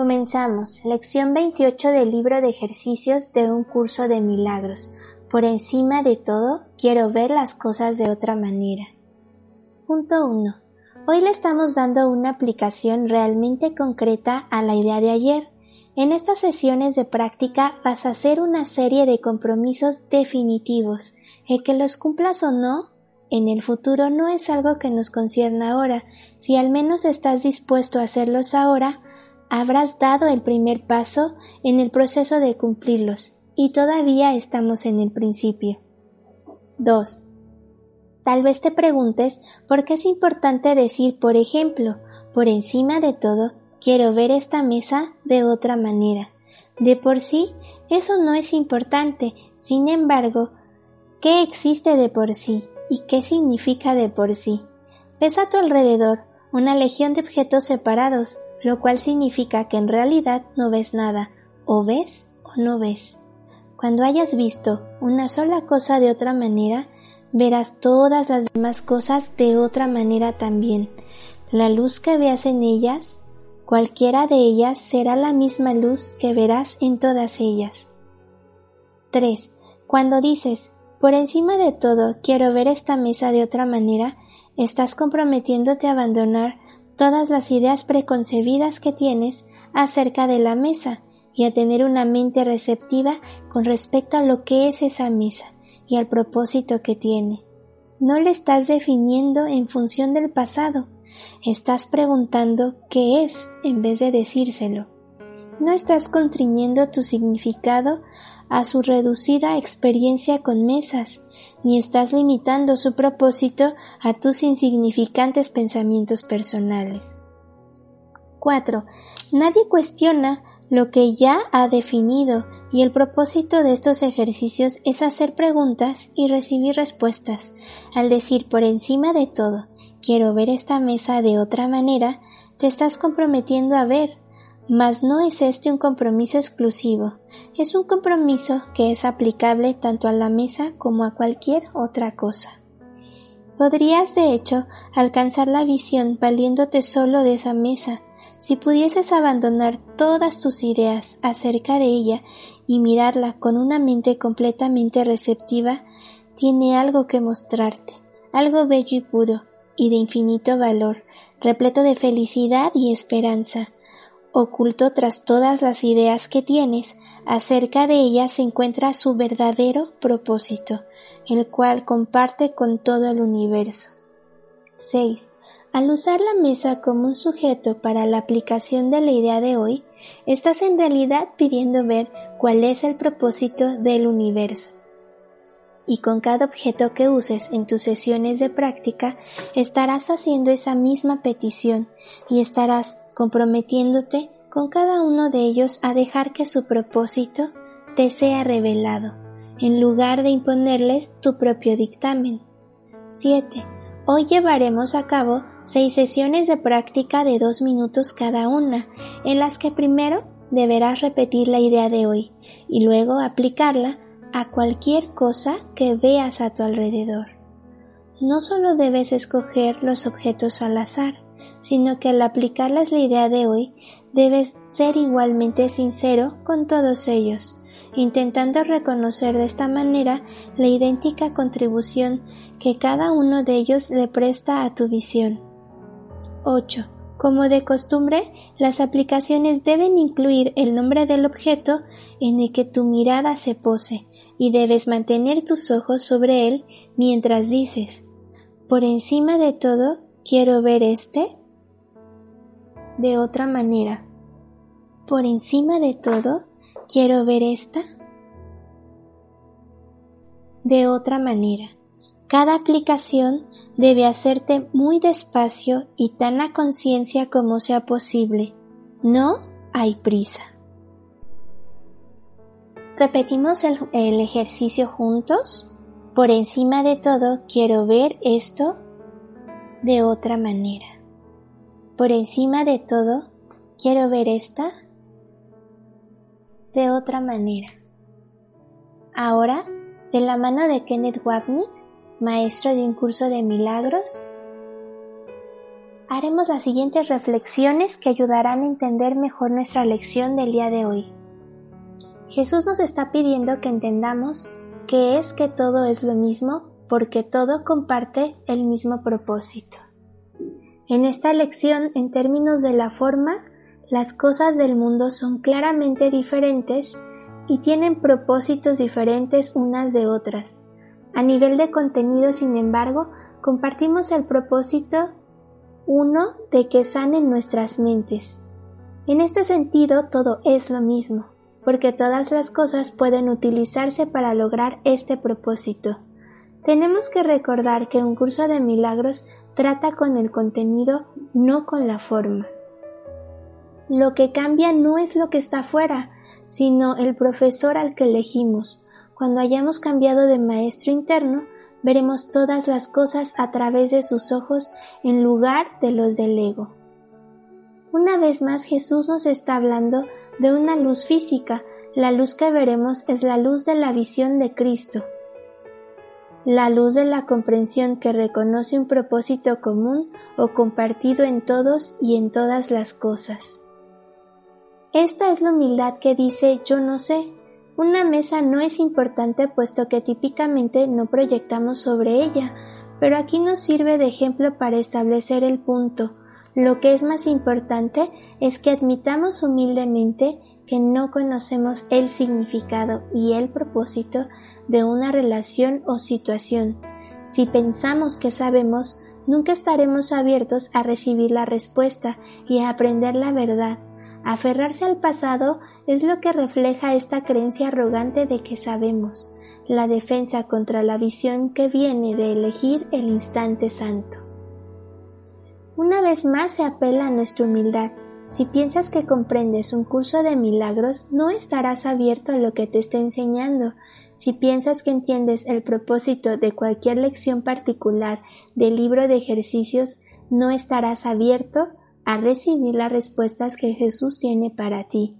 Comenzamos. Lección 28 del libro de ejercicios de un curso de milagros. Por encima de todo, quiero ver las cosas de otra manera. Punto 1. Hoy le estamos dando una aplicación realmente concreta a la idea de ayer. En estas sesiones de práctica vas a hacer una serie de compromisos definitivos. El que los cumplas o no en el futuro no es algo que nos concierne ahora. Si al menos estás dispuesto a hacerlos ahora, habrás dado el primer paso en el proceso de cumplirlos, y todavía estamos en el principio. 2. Tal vez te preguntes por qué es importante decir, por ejemplo, por encima de todo, quiero ver esta mesa de otra manera. De por sí, eso no es importante, sin embargo, ¿qué existe de por sí y qué significa de por sí? Ves a tu alrededor una legión de objetos separados, lo cual significa que en realidad no ves nada, o ves o no ves. Cuando hayas visto una sola cosa de otra manera, verás todas las demás cosas de otra manera también. La luz que veas en ellas, cualquiera de ellas será la misma luz que verás en todas ellas. 3. Cuando dices, por encima de todo, quiero ver esta mesa de otra manera, estás comprometiéndote a abandonar todas las ideas preconcebidas que tienes acerca de la mesa y a tener una mente receptiva con respecto a lo que es esa mesa y al propósito que tiene. No le estás definiendo en función del pasado, estás preguntando qué es en vez de decírselo. No estás contriñendo tu significado a su reducida experiencia con mesas, ni estás limitando su propósito a tus insignificantes pensamientos personales. 4. Nadie cuestiona lo que ya ha definido y el propósito de estos ejercicios es hacer preguntas y recibir respuestas. Al decir por encima de todo quiero ver esta mesa de otra manera, te estás comprometiendo a ver, mas no es este un compromiso exclusivo, es un compromiso que es aplicable tanto a la mesa como a cualquier otra cosa. Podrías, de hecho, alcanzar la visión valiéndote solo de esa mesa, si pudieses abandonar todas tus ideas acerca de ella y mirarla con una mente completamente receptiva, tiene algo que mostrarte, algo bello y puro, y de infinito valor, repleto de felicidad y esperanza, Oculto tras todas las ideas que tienes acerca de ella se encuentra su verdadero propósito, el cual comparte con todo el universo. 6. Al usar la mesa como un sujeto para la aplicación de la idea de hoy, estás en realidad pidiendo ver cuál es el propósito del universo. Y con cada objeto que uses en tus sesiones de práctica, estarás haciendo esa misma petición y estarás comprometiéndote con cada uno de ellos a dejar que su propósito te sea revelado, en lugar de imponerles tu propio dictamen. 7. Hoy llevaremos a cabo seis sesiones de práctica de dos minutos cada una, en las que primero deberás repetir la idea de hoy y luego aplicarla a cualquier cosa que veas a tu alrededor. No solo debes escoger los objetos al azar, sino que al aplicarlas la idea de hoy debes ser igualmente sincero con todos ellos, intentando reconocer de esta manera la idéntica contribución que cada uno de ellos le presta a tu visión. 8. Como de costumbre, las aplicaciones deben incluir el nombre del objeto en el que tu mirada se pose, y debes mantener tus ojos sobre él mientras dices, por encima de todo, quiero ver este de otra manera. Por encima de todo, quiero ver esta de otra manera. Cada aplicación debe hacerte muy despacio y tan a conciencia como sea posible. No hay prisa. Repetimos el, el, ejercicio juntos. Por encima de todo, quiero ver esto de otra manera. Por encima de todo, quiero ver esta de otra manera. Ahora, de la mano de Kenneth Wapnick, maestro de un curso de milagros, haremos las siguientes reflexiones que ayudarán a entender mejor nuestra lección del día de hoy. Jesús nos está pidiendo que entendamos que es que todo es lo mismo porque todo comparte el mismo propósito. En esta lección, en términos de la forma, las cosas del mundo son claramente diferentes y tienen propósitos diferentes unas de otras. A nivel de contenido, sin embargo, compartimos el propósito uno de que sanen nuestras mentes. En este sentido, todo es lo mismo, porque todas las cosas pueden utilizarse para lograr este propósito. Tenemos que recordar que un curso de milagros trata con el contenido, no con la forma. Lo que cambia no es lo que está fuera, sino el profesor al que elegimos. Cuando hayamos cambiado de maestro interno, veremos todas las cosas a través de sus ojos en lugar de los del ego. Una vez más Jesús nos está hablando de una luz física, la luz que veremos es la luz de la visión de Cristo, la luz de la comprensión que reconoce un propósito común o compartido en todos y en todas las cosas. Esta es la humildad que dice yo no sé. Una mesa no es importante puesto que típicamente no proyectamos sobre ella, pero aquí nos sirve de ejemplo para establecer el punto. Lo que es más importante es que admitamos humildemente que no conocemos el significado y el propósito de una relación o situación. Si pensamos que sabemos, nunca estaremos abiertos a recibir la respuesta y a aprender la verdad Aferrarse al pasado es lo que refleja esta creencia arrogante de que sabemos, la defensa contra la visión que viene de elegir el instante santo. Una vez más se apela a nuestra humildad. Si piensas que comprendes un curso de milagros, no estarás abierto a lo que te está enseñando. Si piensas que entiendes el propósito de cualquier lección particular del libro de ejercicios, no estarás abierto a recibir las respuestas que Jesús tiene para ti.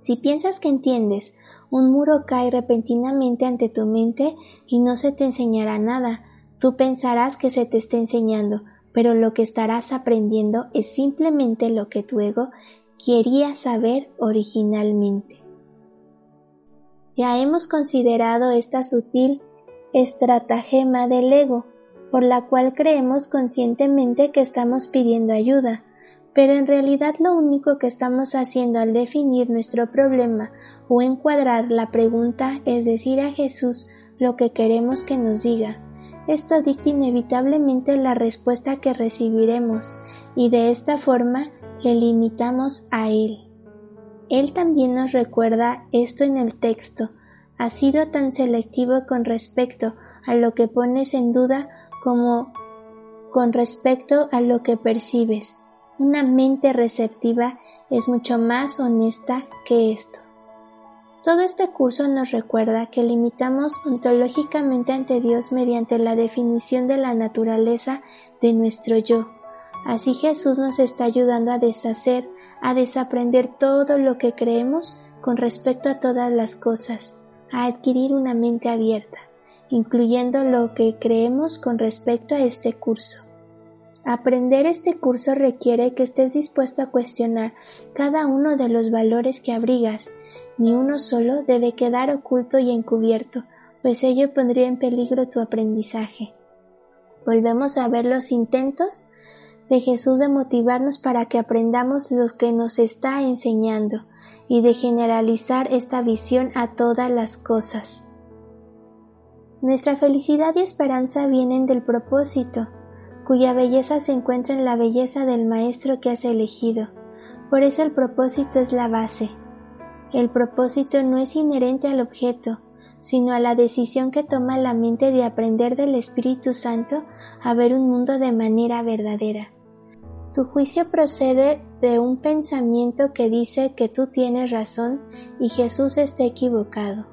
Si piensas que entiendes, un muro cae repentinamente ante tu mente y no se te enseñará nada. Tú pensarás que se te está enseñando, pero lo que estarás aprendiendo es simplemente lo que tu ego quería saber originalmente. Ya hemos considerado esta sutil estratagema del ego, por la cual creemos conscientemente que estamos pidiendo ayuda, pero en realidad lo único que estamos haciendo al definir nuestro problema o encuadrar la pregunta es decir a Jesús lo que queremos que nos diga. Esto dicta inevitablemente la respuesta que recibiremos y de esta forma le limitamos a Él. Él también nos recuerda esto en el texto. Ha sido tan selectivo con respecto a lo que pones en duda como con respecto a lo que percibes. Una mente receptiva es mucho más honesta que esto. Todo este curso nos recuerda que limitamos ontológicamente ante Dios mediante la definición de la naturaleza de nuestro yo. Así Jesús nos está ayudando a deshacer, a desaprender todo lo que creemos con respecto a todas las cosas, a adquirir una mente abierta, incluyendo lo que creemos con respecto a este curso. Aprender este curso requiere que estés dispuesto a cuestionar cada uno de los valores que abrigas. Ni uno solo debe quedar oculto y encubierto, pues ello pondría en peligro tu aprendizaje. Volvemos a ver los intentos de Jesús de motivarnos para que aprendamos lo que nos está enseñando y de generalizar esta visión a todas las cosas. Nuestra felicidad y esperanza vienen del propósito, cuya belleza se encuentra en la belleza del maestro que has elegido. Por eso el propósito es la base. El propósito no es inherente al objeto, sino a la decisión que toma la mente de aprender del Espíritu Santo a ver un mundo de manera verdadera. Tu juicio procede de un pensamiento que dice que tú tienes razón y Jesús está equivocado.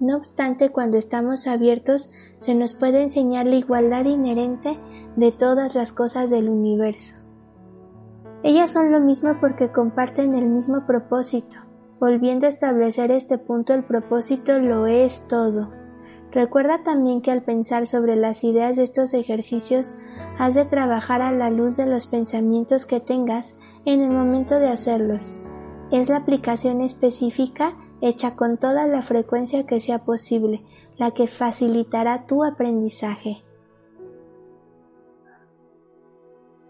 No obstante, cuando estamos abiertos, se nos puede enseñar la igualdad inherente de todas las cosas del universo. Ellas son lo mismo porque comparten el mismo propósito. Volviendo a establecer este punto, el propósito lo es todo. Recuerda también que al pensar sobre las ideas de estos ejercicios, has de trabajar a la luz de los pensamientos que tengas en el momento de hacerlos. Es la aplicación específica hecha con toda la frecuencia que sea posible, la que facilitará tu aprendizaje.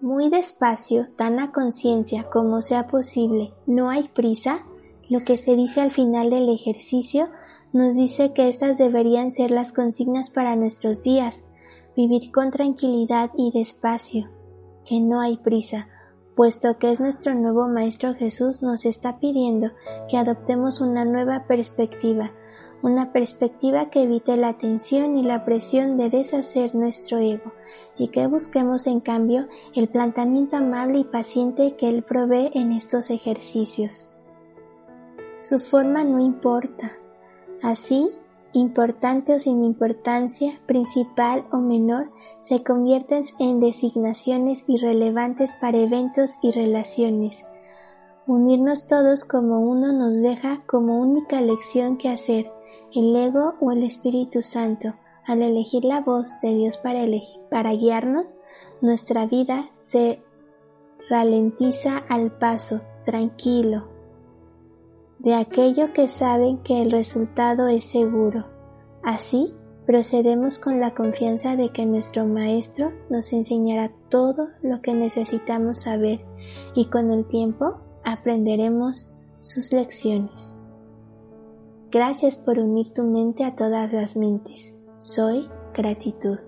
Muy despacio, tan a conciencia como sea posible, no hay prisa, lo que se dice al final del ejercicio nos dice que estas deberían ser las consignas para nuestros días, vivir con tranquilidad y despacio, que no hay prisa, puesto que es nuestro nuevo Maestro Jesús nos está pidiendo que adoptemos una nueva perspectiva, una perspectiva que evite la tensión y la presión de deshacer nuestro ego, y que busquemos en cambio el planteamiento amable y paciente que Él provee en estos ejercicios. Su forma no importa. Así, importante o sin importancia, principal o menor, se convierten en designaciones irrelevantes para eventos y relaciones. Unirnos todos como uno nos deja como única lección que hacer, el ego o el Espíritu Santo, al elegir la voz de Dios para, para guiarnos, nuestra vida se ralentiza al paso, tranquilo, de aquello que saben que el resultado es seguro. Así, procedemos con la confianza de que nuestro Maestro nos enseñará todo lo que necesitamos saber y con el tiempo aprenderemos sus lecciones. Gracias por unir tu mente a todas las mentes. Soy gratitud.